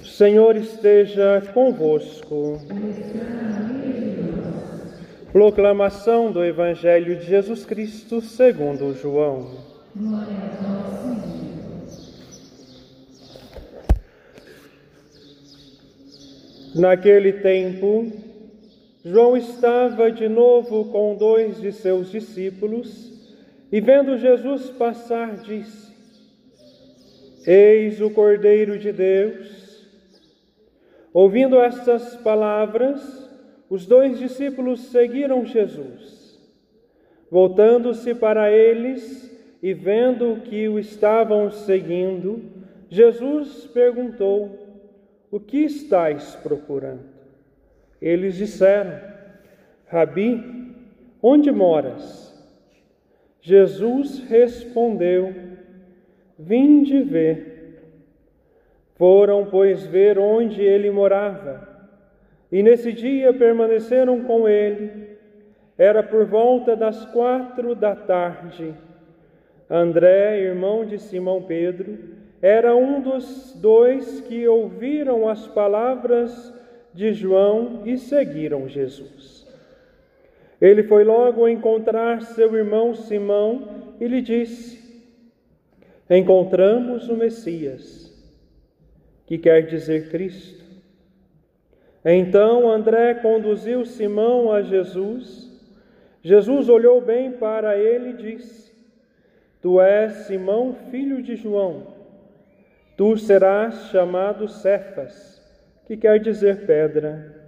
O Senhor esteja convosco. Proclamação do Evangelho de Jesus Cristo segundo João. Naquele tempo, João estava de novo com dois de seus discípulos e, vendo Jesus passar, disse: Eis o Cordeiro de Deus. Ouvindo estas palavras, os dois discípulos seguiram Jesus. Voltando-se para eles e vendo que o estavam seguindo, Jesus perguntou: O que estáis procurando? Eles disseram: Rabi, onde moras? Jesus respondeu: Vinde ver. Foram, pois, ver onde ele morava. E nesse dia permaneceram com ele. Era por volta das quatro da tarde. André, irmão de Simão Pedro, era um dos dois que ouviram as palavras de João e seguiram Jesus. Ele foi logo encontrar seu irmão Simão e lhe disse: Encontramos o Messias, que quer dizer Cristo. Então André conduziu Simão a Jesus. Jesus olhou bem para ele e disse: Tu és Simão, filho de João. Tu serás chamado Cefas que quer dizer pedra.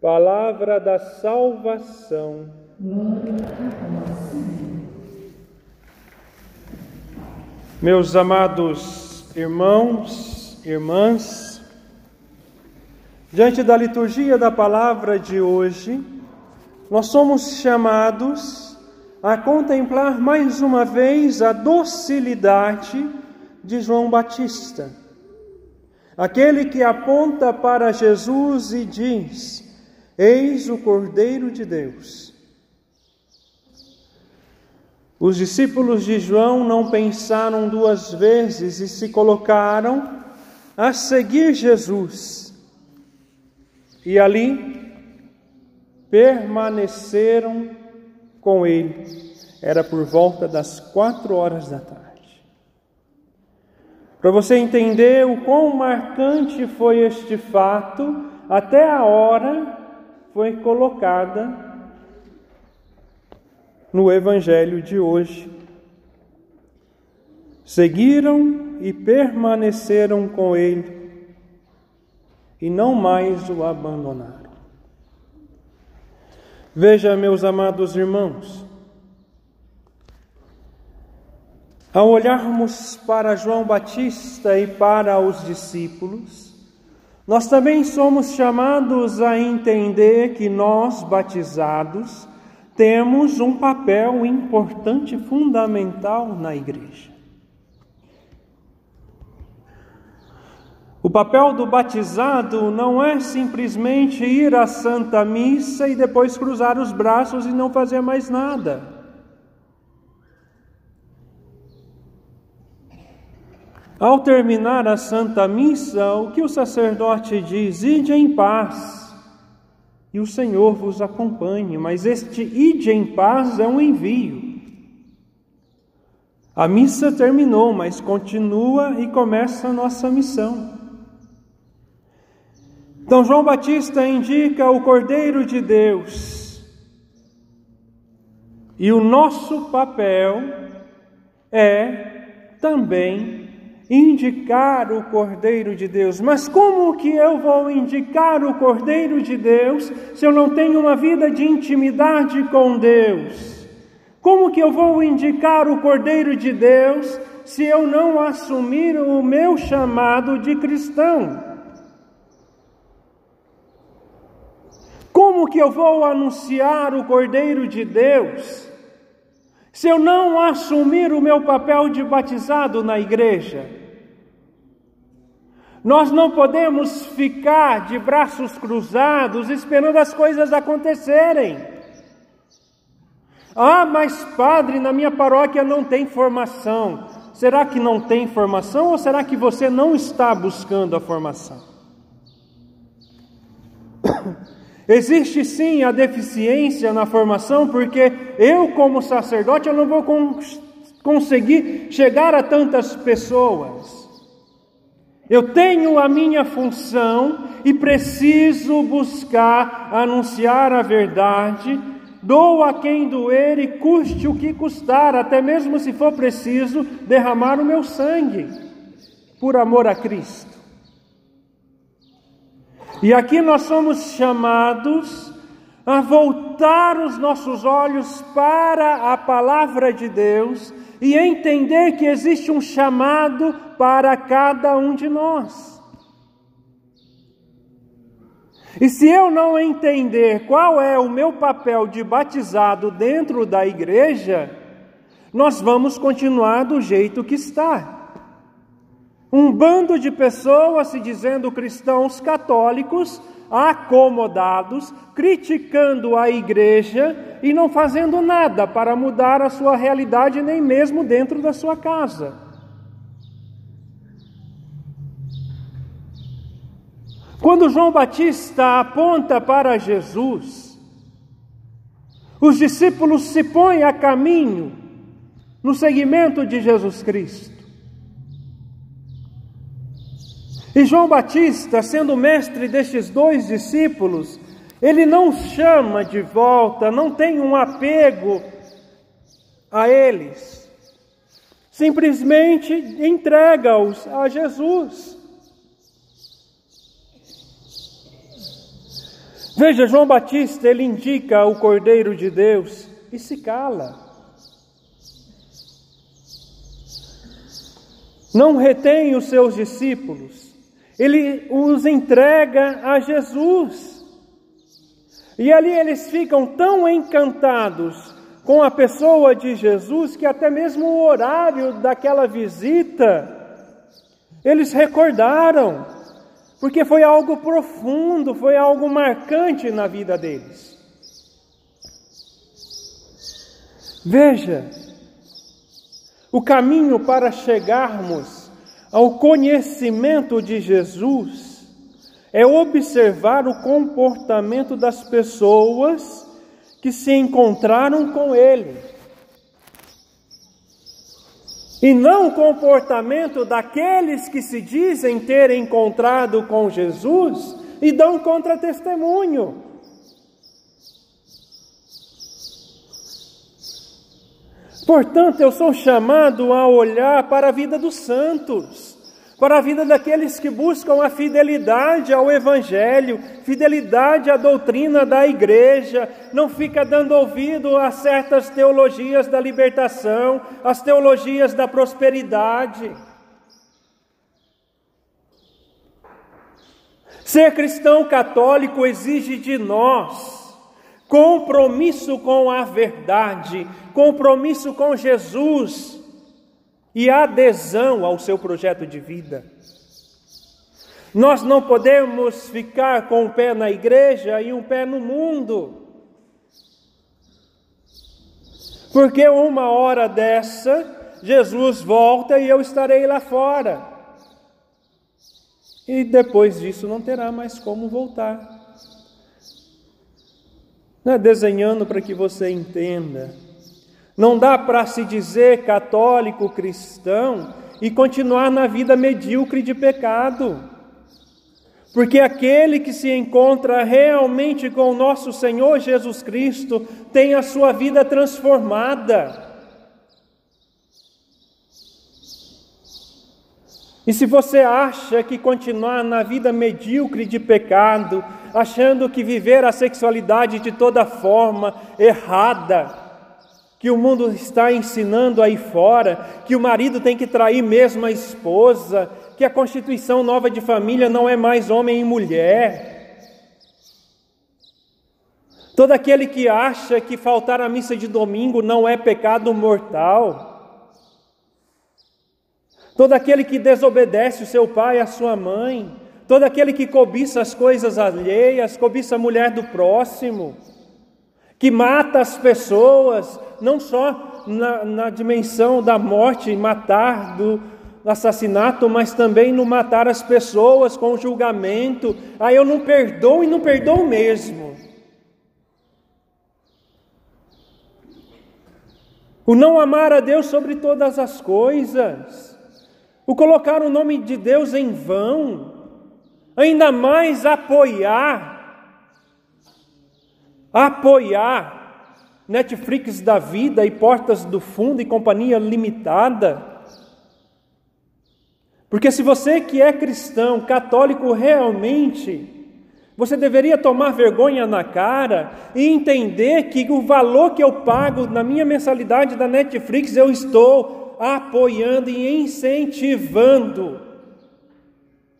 Palavra da salvação. Meus amados irmãos, irmãs, diante da liturgia da palavra de hoje, nós somos chamados a contemplar mais uma vez a docilidade de João Batista Aquele que aponta para Jesus e diz: Eis o Cordeiro de Deus. Os discípulos de João não pensaram duas vezes e se colocaram a seguir Jesus. E ali permaneceram com ele. Era por volta das quatro horas da tarde. Para você entender o quão marcante foi este fato, até a hora foi colocada no Evangelho de hoje. Seguiram e permaneceram com ele, e não mais o abandonaram. Veja, meus amados irmãos, Ao olharmos para João Batista e para os discípulos, nós também somos chamados a entender que nós, batizados, temos um papel importante, fundamental na igreja. O papel do batizado não é simplesmente ir à Santa Missa e depois cruzar os braços e não fazer mais nada. Ao terminar a Santa Missa, o que o sacerdote diz? Ide em paz, e o Senhor vos acompanhe. Mas este ide em paz é um envio. A missa terminou, mas continua e começa a nossa missão. Então, João Batista indica o Cordeiro de Deus, e o nosso papel é também indicar o Cordeiro de Deus. Mas como que eu vou indicar o Cordeiro de Deus se eu não tenho uma vida de intimidade com Deus? Como que eu vou indicar o Cordeiro de Deus se eu não assumir o meu chamado de cristão? Como que eu vou anunciar o Cordeiro de Deus se eu não assumir o meu papel de batizado na igreja? Nós não podemos ficar de braços cruzados esperando as coisas acontecerem. Ah, mas padre, na minha paróquia não tem formação. Será que não tem formação ou será que você não está buscando a formação? Existe sim a deficiência na formação, porque eu, como sacerdote, eu não vou conseguir chegar a tantas pessoas. Eu tenho a minha função e preciso buscar anunciar a verdade, dou a quem doer e custe o que custar, até mesmo se for preciso derramar o meu sangue, por amor a Cristo. E aqui nós somos chamados a voltar os nossos olhos para a palavra de Deus e entender que existe um chamado para cada um de nós. E se eu não entender qual é o meu papel de batizado dentro da igreja, nós vamos continuar do jeito que está. Um bando de pessoas se dizendo cristãos católicos, acomodados, criticando a igreja e não fazendo nada para mudar a sua realidade, nem mesmo dentro da sua casa. Quando João Batista aponta para Jesus, os discípulos se põem a caminho no seguimento de Jesus Cristo. E João Batista, sendo mestre destes dois discípulos, ele não chama de volta, não tem um apego a eles, simplesmente entrega-os a Jesus. Veja, João Batista, ele indica o Cordeiro de Deus e se cala. Não retém os seus discípulos ele os entrega a Jesus. E ali eles ficam tão encantados com a pessoa de Jesus que até mesmo o horário daquela visita eles recordaram, porque foi algo profundo, foi algo marcante na vida deles. Veja, o caminho para chegarmos ao conhecimento de Jesus é observar o comportamento das pessoas que se encontraram com Ele. E não o comportamento daqueles que se dizem ter encontrado com Jesus e dão contra-testemunho. Portanto, eu sou chamado a olhar para a vida dos santos, para a vida daqueles que buscam a fidelidade ao Evangelho, fidelidade à doutrina da igreja, não fica dando ouvido a certas teologias da libertação, as teologias da prosperidade. Ser cristão católico exige de nós compromisso com a verdade, compromisso com Jesus e adesão ao seu projeto de vida. Nós não podemos ficar com um pé na igreja e um pé no mundo. Porque uma hora dessa, Jesus volta e eu estarei lá fora. E depois disso não terá mais como voltar né, desenhando para que você entenda. Não dá para se dizer católico cristão e continuar na vida medíocre de pecado. Porque aquele que se encontra realmente com o nosso Senhor Jesus Cristo tem a sua vida transformada. E se você acha que continuar na vida medíocre de pecado, achando que viver a sexualidade de toda forma errada, que o mundo está ensinando aí fora, que o marido tem que trair mesmo a esposa, que a constituição nova de família não é mais homem e mulher. Todo aquele que acha que faltar a missa de domingo não é pecado mortal, todo aquele que desobedece o seu pai e a sua mãe, todo aquele que cobiça as coisas alheias, cobiça a mulher do próximo, que mata as pessoas, não só na, na dimensão da morte, matar, do assassinato, mas também no matar as pessoas com julgamento. Aí eu não perdoo e não perdoo mesmo. O não amar a Deus sobre todas as coisas, o colocar o nome de Deus em vão, ainda mais apoiar, apoiar Netflix da vida e Portas do Fundo e Companhia Limitada. Porque se você que é cristão, católico realmente, você deveria tomar vergonha na cara e entender que o valor que eu pago na minha mensalidade da Netflix eu estou apoiando e incentivando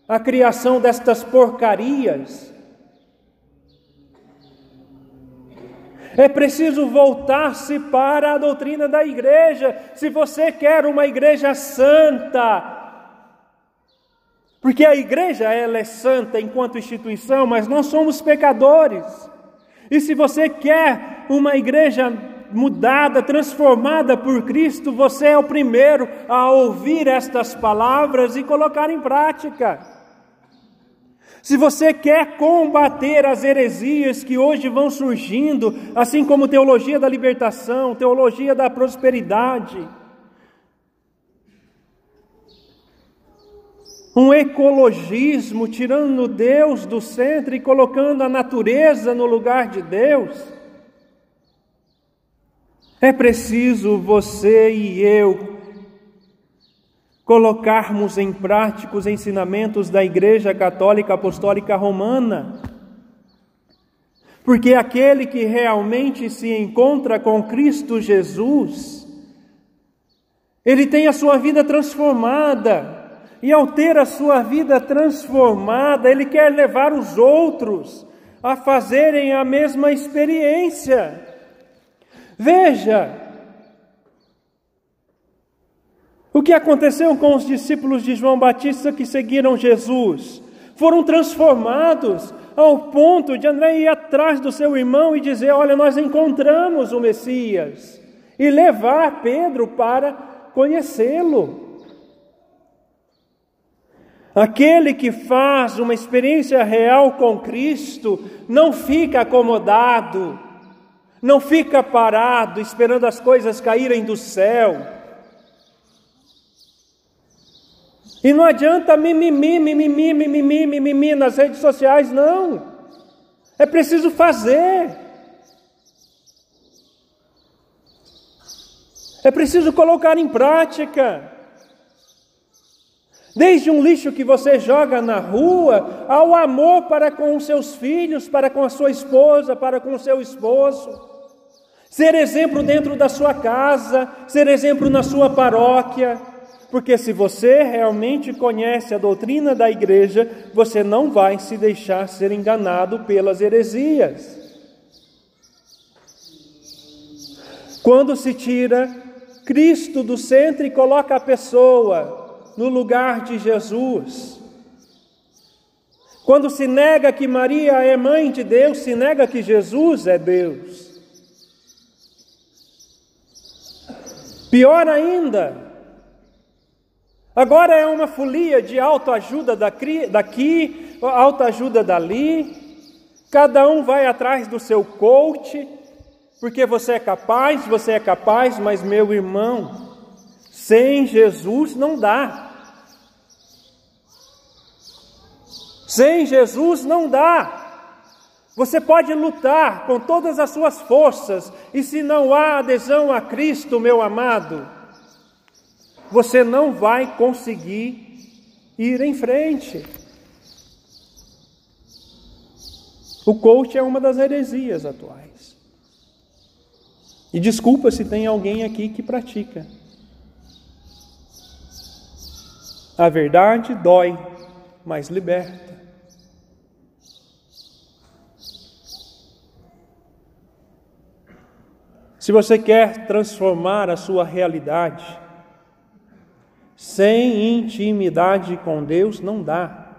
a criação destas porcarias. É preciso voltar-se para a doutrina da igreja. Se você quer uma igreja santa, porque a igreja ela é santa enquanto instituição, mas nós somos pecadores. E se você quer uma igreja mudada, transformada por Cristo, você é o primeiro a ouvir estas palavras e colocar em prática. Se você quer combater as heresias que hoje vão surgindo, assim como teologia da libertação, teologia da prosperidade, um ecologismo tirando Deus do centro e colocando a natureza no lugar de Deus, é preciso você e eu colocarmos em prática os ensinamentos da Igreja Católica Apostólica Romana. Porque aquele que realmente se encontra com Cristo Jesus, ele tem a sua vida transformada, e ao ter a sua vida transformada, ele quer levar os outros a fazerem a mesma experiência. Veja, O que aconteceu com os discípulos de João Batista que seguiram Jesus? Foram transformados ao ponto de André ir atrás do seu irmão e dizer: Olha, nós encontramos o Messias, e levar Pedro para conhecê-lo. Aquele que faz uma experiência real com Cristo não fica acomodado, não fica parado esperando as coisas caírem do céu E não adianta mimimi, mimimi, mimimi, mimimi nas redes sociais, não. É preciso fazer. É preciso colocar em prática. Desde um lixo que você joga na rua, ao amor para com os seus filhos, para com a sua esposa, para com o seu esposo. Ser exemplo dentro da sua casa, ser exemplo na sua paróquia porque se você realmente conhece a doutrina da igreja, você não vai se deixar ser enganado pelas heresias. Quando se tira Cristo do centro e coloca a pessoa no lugar de Jesus, quando se nega que Maria é mãe de Deus, se nega que Jesus é Deus. Pior ainda, Agora é uma folia de autoajuda daqui, autoajuda dali. Cada um vai atrás do seu coach, porque você é capaz, você é capaz, mas meu irmão, sem Jesus não dá. Sem Jesus não dá. Você pode lutar com todas as suas forças, e se não há adesão a Cristo, meu amado, você não vai conseguir ir em frente. O coach é uma das heresias atuais. E desculpa se tem alguém aqui que pratica. A verdade dói, mas liberta. Se você quer transformar a sua realidade, sem intimidade com Deus não dá.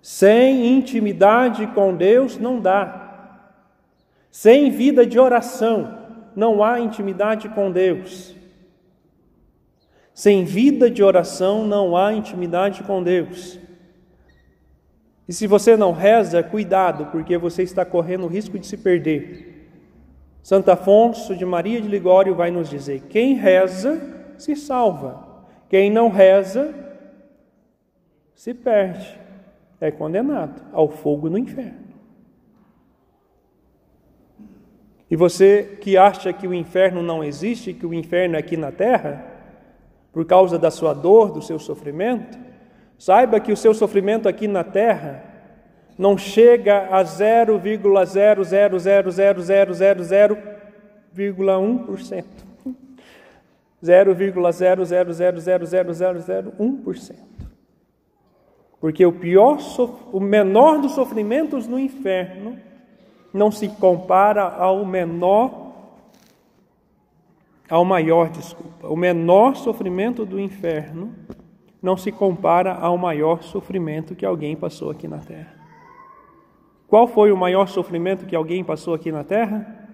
Sem intimidade com Deus não dá. Sem vida de oração não há intimidade com Deus. Sem vida de oração não há intimidade com Deus. E se você não reza, cuidado, porque você está correndo o risco de se perder. Santo Afonso de Maria de Ligório vai nos dizer: quem reza se salva, quem não reza se perde, é condenado ao fogo no inferno. E você que acha que o inferno não existe, que o inferno é aqui na terra, por causa da sua dor, do seu sofrimento, Saiba que o seu sofrimento aqui na terra não chega a 0,0000000,1%. 0,0000001%. Porque o pior, o menor dos sofrimentos no inferno não se compara ao menor ao maior, desculpa. O menor sofrimento do inferno não se compara ao maior sofrimento que alguém passou aqui na terra. Qual foi o maior sofrimento que alguém passou aqui na terra?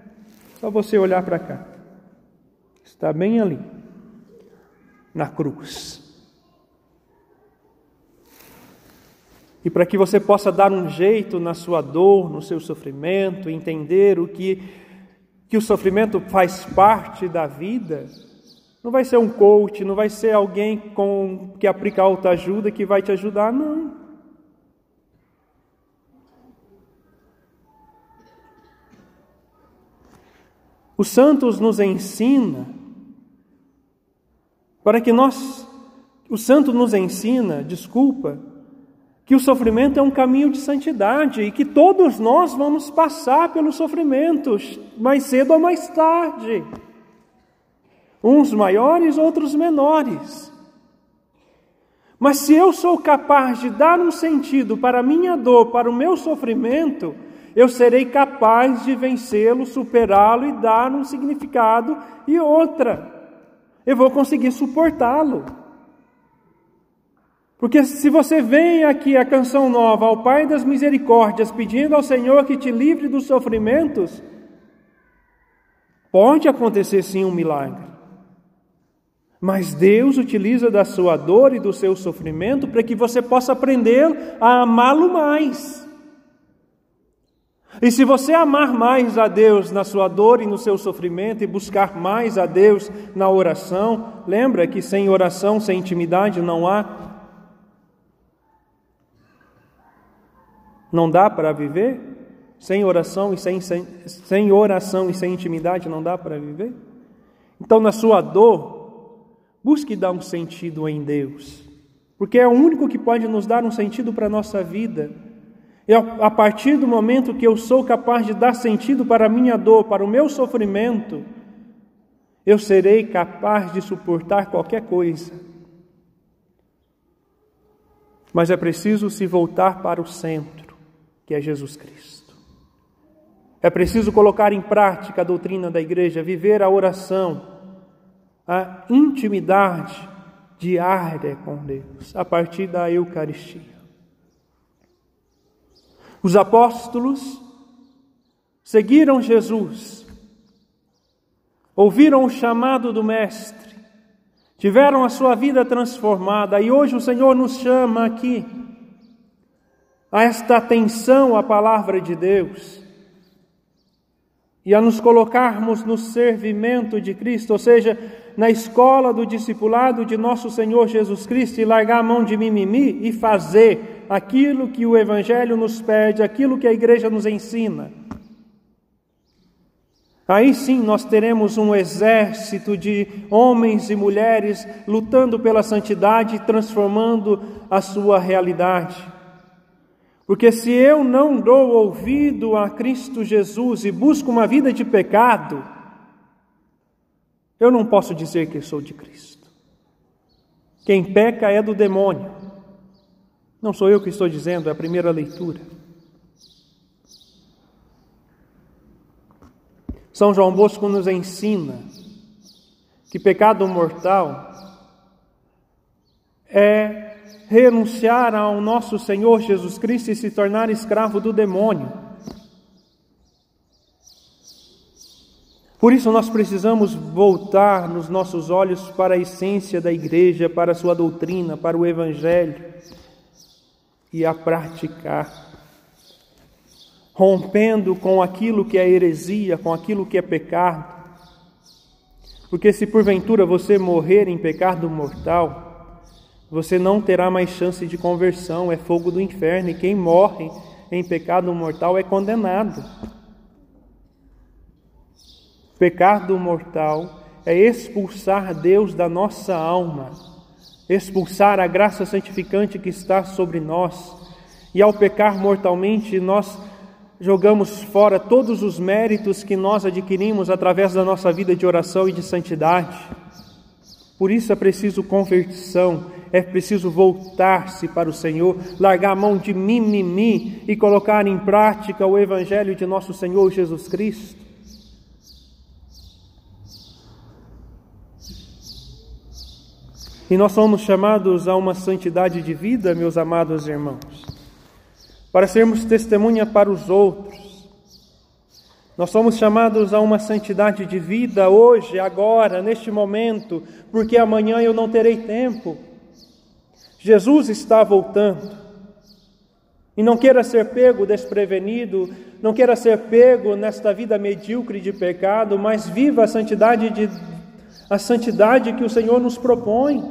Só você olhar para cá. Está bem ali, na cruz. E para que você possa dar um jeito na sua dor, no seu sofrimento, entender o que, que o sofrimento faz parte da vida, não vai ser um coach, não vai ser alguém com que aplica autoajuda que vai te ajudar, não. Os santos nos ensina para que nós, o santo nos ensina, desculpa, que o sofrimento é um caminho de santidade e que todos nós vamos passar pelos sofrimentos, mais cedo ou mais tarde uns maiores, outros menores. Mas se eu sou capaz de dar um sentido para a minha dor, para o meu sofrimento, eu serei capaz de vencê-lo, superá-lo e dar um significado e outra. Eu vou conseguir suportá-lo. Porque se você vem aqui a canção nova ao Pai das Misericórdias, pedindo ao Senhor que te livre dos sofrimentos, pode acontecer sim um milagre. Mas Deus utiliza da sua dor e do seu sofrimento para que você possa aprender a amá-lo mais. E se você amar mais a Deus na sua dor e no seu sofrimento e buscar mais a Deus na oração, lembra que sem oração, sem intimidade não há não dá para viver? Sem oração e sem, sem, sem oração e sem intimidade não dá para viver? Então na sua dor, Busque dar um sentido em Deus, porque é o único que pode nos dar um sentido para a nossa vida. E a partir do momento que eu sou capaz de dar sentido para a minha dor, para o meu sofrimento, eu serei capaz de suportar qualquer coisa. Mas é preciso se voltar para o centro, que é Jesus Cristo. É preciso colocar em prática a doutrina da igreja, viver a oração a intimidade diária com Deus, a partir da Eucaristia. Os apóstolos seguiram Jesus, ouviram o chamado do Mestre, tiveram a sua vida transformada e hoje o Senhor nos chama aqui a esta atenção à palavra de Deus e a nos colocarmos no servimento de Cristo, ou seja, na escola do discipulado de nosso Senhor Jesus Cristo e largar a mão de mimimi e fazer aquilo que o Evangelho nos pede, aquilo que a igreja nos ensina. Aí sim nós teremos um exército de homens e mulheres lutando pela santidade e transformando a sua realidade. Porque se eu não dou ouvido a Cristo Jesus e busco uma vida de pecado, eu não posso dizer que sou de Cristo. Quem peca é do demônio. Não sou eu que estou dizendo, é a primeira leitura. São João Bosco nos ensina que pecado mortal é renunciar ao nosso Senhor Jesus Cristo e se tornar escravo do demônio. Por isso nós precisamos voltar nos nossos olhos para a essência da igreja, para a sua doutrina, para o evangelho e a praticar, rompendo com aquilo que é heresia, com aquilo que é pecado. Porque se porventura você morrer em pecado mortal, você não terá mais chance de conversão, é fogo do inferno, e quem morre em pecado mortal é condenado. Pecado mortal é expulsar Deus da nossa alma, expulsar a graça santificante que está sobre nós. E ao pecar mortalmente, nós jogamos fora todos os méritos que nós adquirimos através da nossa vida de oração e de santidade. Por isso é preciso conversão, é preciso voltar-se para o Senhor, largar a mão de mimimi e colocar em prática o Evangelho de nosso Senhor Jesus Cristo. E nós somos chamados a uma santidade de vida, meus amados irmãos, para sermos testemunha para os outros. Nós somos chamados a uma santidade de vida hoje, agora, neste momento, porque amanhã eu não terei tempo. Jesus está voltando. E não queira ser pego desprevenido, não queira ser pego nesta vida medíocre de pecado, mas viva a santidade de a santidade que o Senhor nos propõe.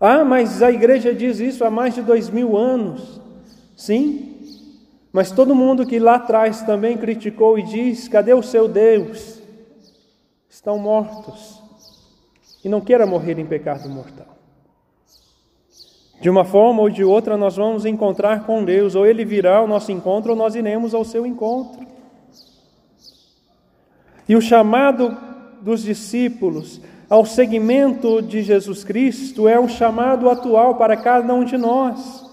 Ah, mas a igreja diz isso há mais de dois mil anos. Sim, mas todo mundo que lá atrás também criticou e diz: cadê o seu Deus? Estão mortos. E não queira morrer em pecado mortal. De uma forma ou de outra, nós vamos encontrar com Deus, ou Ele virá ao nosso encontro, ou nós iremos ao seu encontro. E o chamado dos discípulos ao seguimento de Jesus Cristo é um chamado atual para cada um de nós.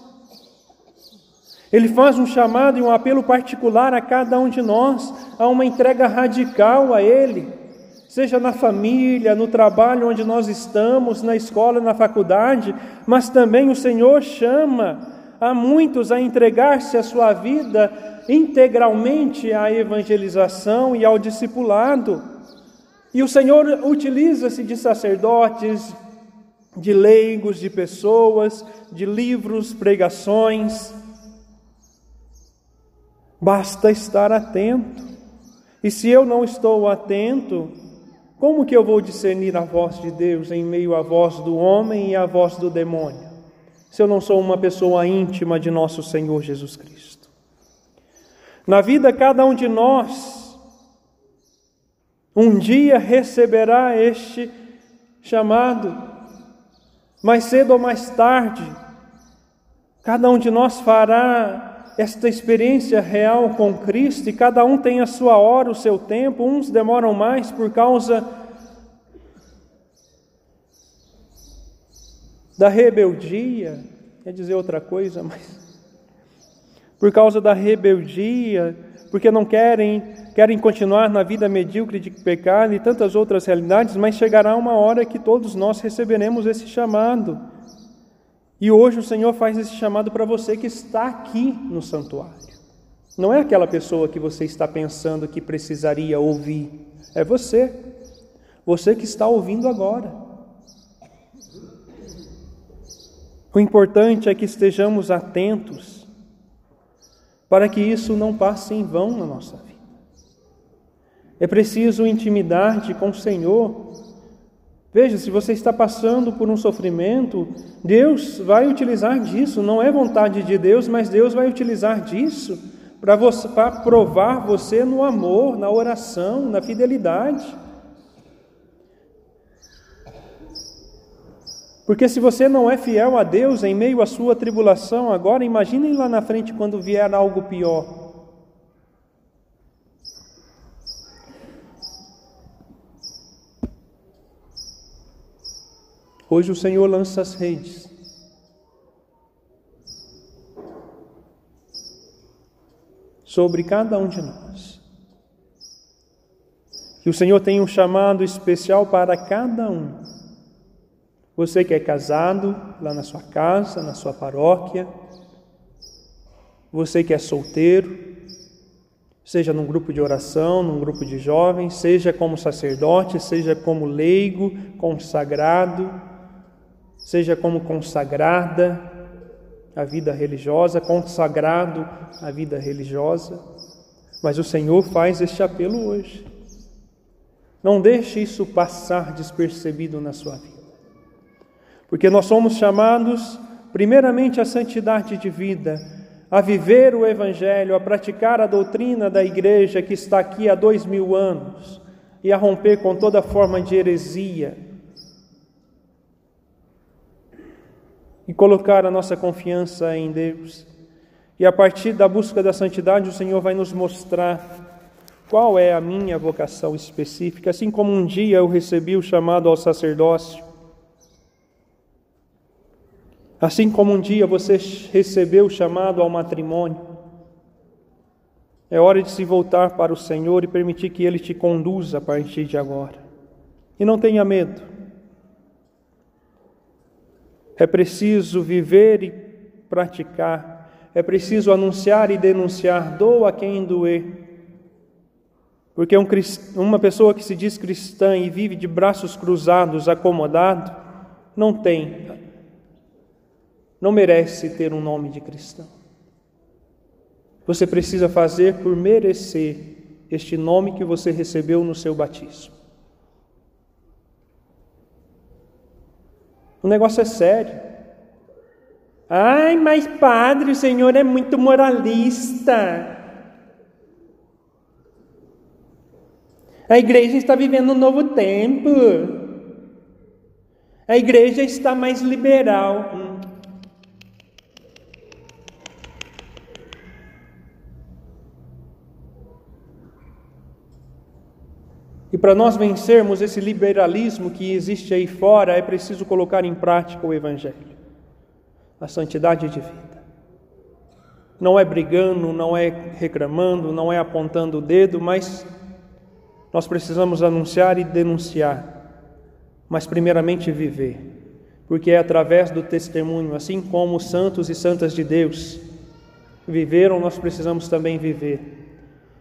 Ele faz um chamado e um apelo particular a cada um de nós, a uma entrega radical a Ele, seja na família, no trabalho onde nós estamos, na escola, na faculdade, mas também o Senhor chama a muitos a entregar-se a sua vida integralmente à evangelização e ao discipulado. E o Senhor utiliza-se de sacerdotes, de leigos, de pessoas, de livros, pregações. Basta estar atento. E se eu não estou atento, como que eu vou discernir a voz de Deus em meio à voz do homem e à voz do demônio? Se eu não sou uma pessoa íntima de nosso Senhor Jesus Cristo. Na vida, cada um de nós um dia receberá este chamado, mais cedo ou mais tarde, cada um de nós fará esta experiência real com Cristo e cada um tem a sua hora, o seu tempo. Uns demoram mais por causa da rebeldia, quer dizer outra coisa, mas por causa da rebeldia, porque não querem, querem continuar na vida medíocre de pecado e tantas outras realidades, mas chegará uma hora que todos nós receberemos esse chamado. E hoje o Senhor faz esse chamado para você que está aqui no santuário. Não é aquela pessoa que você está pensando que precisaria ouvir, é você. Você que está ouvindo agora. O importante é que estejamos atentos para que isso não passe em vão na nossa vida. É preciso intimidade com o Senhor. Veja, se você está passando por um sofrimento, Deus vai utilizar disso, não é vontade de Deus, mas Deus vai utilizar disso para provar você no amor, na oração, na fidelidade. Porque se você não é fiel a Deus em meio à sua tribulação agora, imaginem lá na frente quando vier algo pior. Hoje o Senhor lança as redes. Sobre cada um de nós. Que o Senhor tem um chamado especial para cada um. Você que é casado lá na sua casa, na sua paróquia, você que é solteiro, seja num grupo de oração, num grupo de jovens, seja como sacerdote, seja como leigo, consagrado, seja como consagrada à vida religiosa, consagrado à vida religiosa. Mas o Senhor faz este apelo hoje. Não deixe isso passar despercebido na sua vida. Porque nós somos chamados, primeiramente, à santidade de vida, a viver o Evangelho, a praticar a doutrina da igreja que está aqui há dois mil anos e a romper com toda forma de heresia. E colocar a nossa confiança em Deus. E a partir da busca da santidade, o Senhor vai nos mostrar qual é a minha vocação específica. Assim como um dia eu recebi o chamado ao sacerdócio, Assim como um dia você recebeu o chamado ao matrimônio, é hora de se voltar para o Senhor e permitir que Ele te conduza a partir de agora. E não tenha medo. É preciso viver e praticar, é preciso anunciar e denunciar, doa quem doer. Porque um, uma pessoa que se diz cristã e vive de braços cruzados, acomodado, não tem não merece ter um nome de cristão. Você precisa fazer por merecer este nome que você recebeu no seu batismo. O negócio é sério. Ai, mas padre, o senhor é muito moralista. A igreja está vivendo um novo tempo. A igreja está mais liberal. E para nós vencermos esse liberalismo que existe aí fora, é preciso colocar em prática o Evangelho, a santidade de vida. Não é brigando, não é reclamando, não é apontando o dedo, mas nós precisamos anunciar e denunciar, mas primeiramente viver, porque é através do testemunho, assim como os santos e santas de Deus viveram, nós precisamos também viver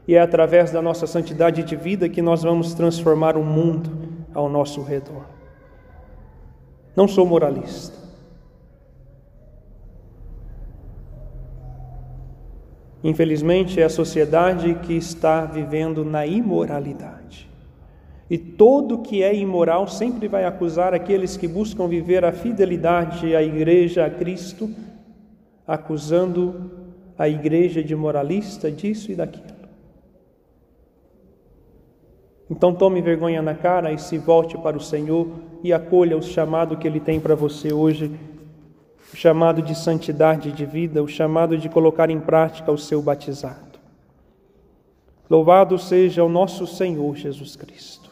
e é através da nossa santidade de vida que nós vamos transformar o mundo ao nosso redor. Não sou moralista. Infelizmente, é a sociedade que está vivendo na imoralidade. E todo que é imoral sempre vai acusar aqueles que buscam viver a fidelidade à igreja, a Cristo, acusando a igreja de moralista disso e daquilo. Então tome vergonha na cara e se volte para o Senhor e acolha o chamado que Ele tem para você hoje, o chamado de santidade de vida, o chamado de colocar em prática o seu batizado. Louvado seja o nosso Senhor Jesus Cristo.